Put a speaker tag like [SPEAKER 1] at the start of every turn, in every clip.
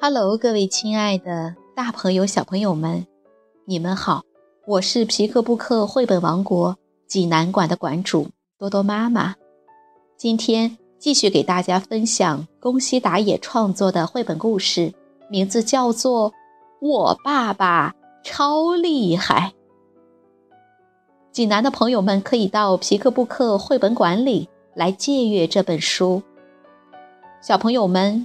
[SPEAKER 1] Hello，各位亲爱的大朋友、小朋友们，你们好！我是皮克布克绘本王国济南馆的馆主多多妈妈。今天继续给大家分享宫西达也创作的绘本故事，名字叫做《我爸爸超厉害》。济南的朋友们可以到皮克布克绘本馆里来借阅这本书。小朋友们。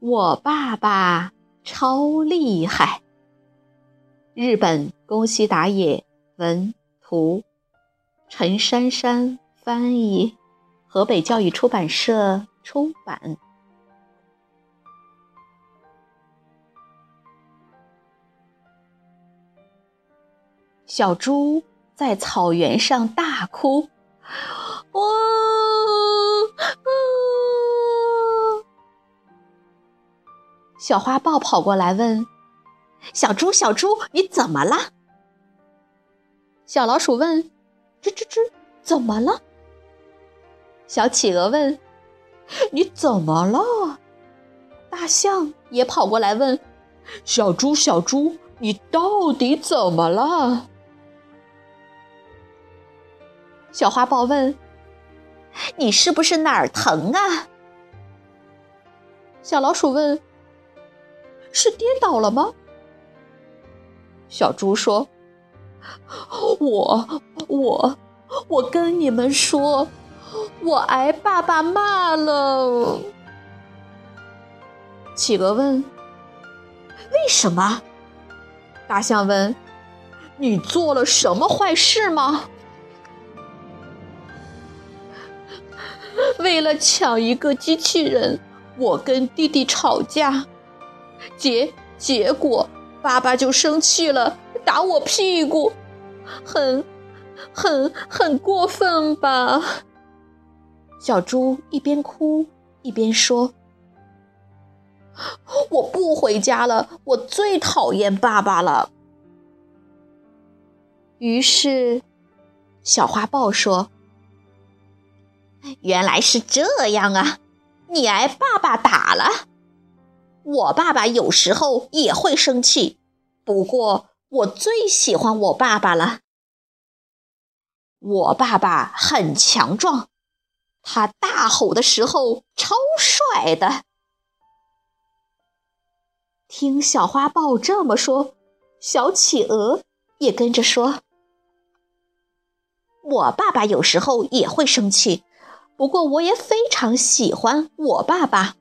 [SPEAKER 1] 我爸爸超厉害。日本宫西达也文图，陈珊珊翻译，河北教育出版社出版。小猪在草原上大哭，哇！小花豹跑过来问：“小猪，小猪，你怎么了？”小老鼠问：“吱吱吱，怎么了？”小企鹅问：“你怎么了？”大象也跑过来问：“小猪，小猪，你到底怎么了？”小花豹问：“你是不是哪儿疼啊？”小老鼠问。是跌倒了吗？小猪说：“我我我跟你们说，我挨爸爸骂了。”企鹅问：“为什么？”大象问：“你做了什么坏事吗？” 为了抢一个机器人，我跟弟弟吵架。结结果，爸爸就生气了，打我屁股，很，很很过分吧？小猪一边哭一边说：“我不回家了，我最讨厌爸爸了。”于是，小花豹说：“原来是这样啊，你挨爸爸打了。”我爸爸有时候也会生气，不过我最喜欢我爸爸了。我爸爸很强壮，他大吼的时候超帅的。听小花豹这么说，小企鹅也跟着说：“我爸爸有时候也会生气，不过我也非常喜欢我爸爸。”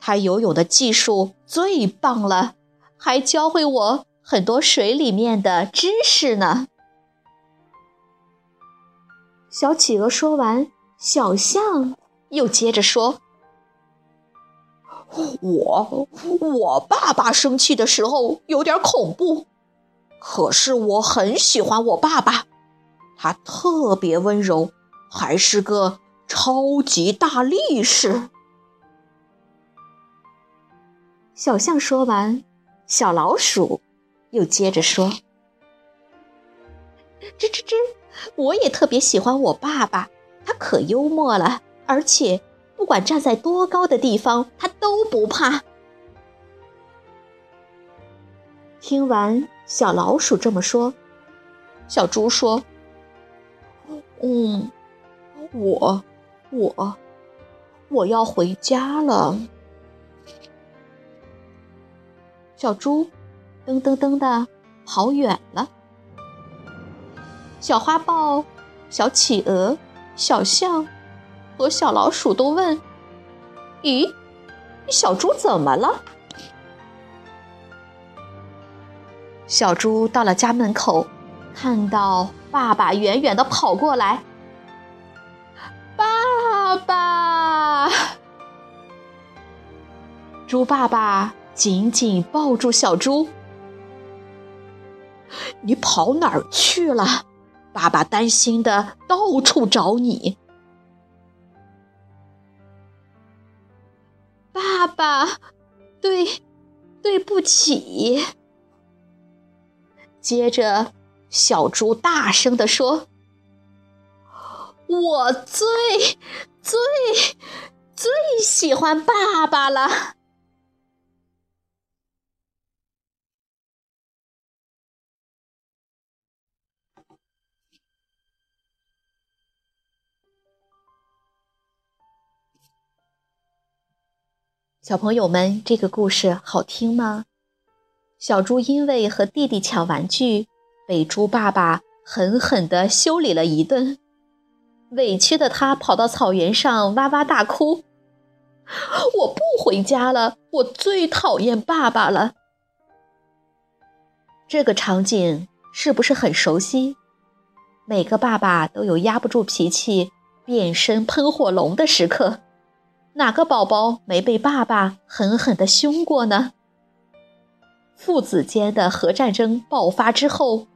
[SPEAKER 1] 他游泳的技术最棒了，还教会我很多水里面的知识呢。小企鹅说完，小象又接着说：“我我爸爸生气的时候有点恐怖，可是我很喜欢我爸爸，他特别温柔，还是个超级大力士。”小象说完，小老鼠又接着说：“吱吱吱，我也特别喜欢我爸爸，他可幽默了，而且不管站在多高的地方，他都不怕。”听完小老鼠这么说，小猪说：“嗯，我，我，我要回家了。”小猪噔噔噔的跑远了。小花豹小企鹅小象和小老鼠都问咦小猪怎么了？小猪到了家门口看到爸爸远远的跑过来爸爸！猪爸爸紧紧抱住小猪：“你跑哪儿去了？爸爸担心的到处找你。”爸爸，对，对不起。接着，小猪大声地说：“我最最最喜欢爸爸了。”小朋友们，这个故事好听吗？小猪因为和弟弟抢玩具，被猪爸爸狠狠地修理了一顿。委屈的他跑到草原上哇哇大哭：“我不回家了，我最讨厌爸爸了。”这个场景是不是很熟悉？每个爸爸都有压不住脾气、变身喷火龙的时刻，哪个宝宝没被爸爸狠狠地凶过呢？父子间的核战争爆发之后，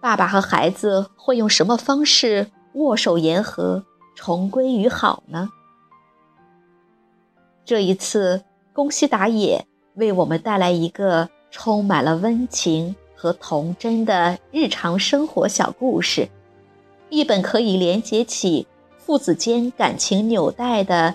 [SPEAKER 1] 爸爸和孩子会用什么方式握手言和、重归于好呢？这一次，宫西达也为我们带来一个充满了温情和童真的日常生活小故事，一本可以连接起父子间感情纽带的